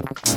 Okay.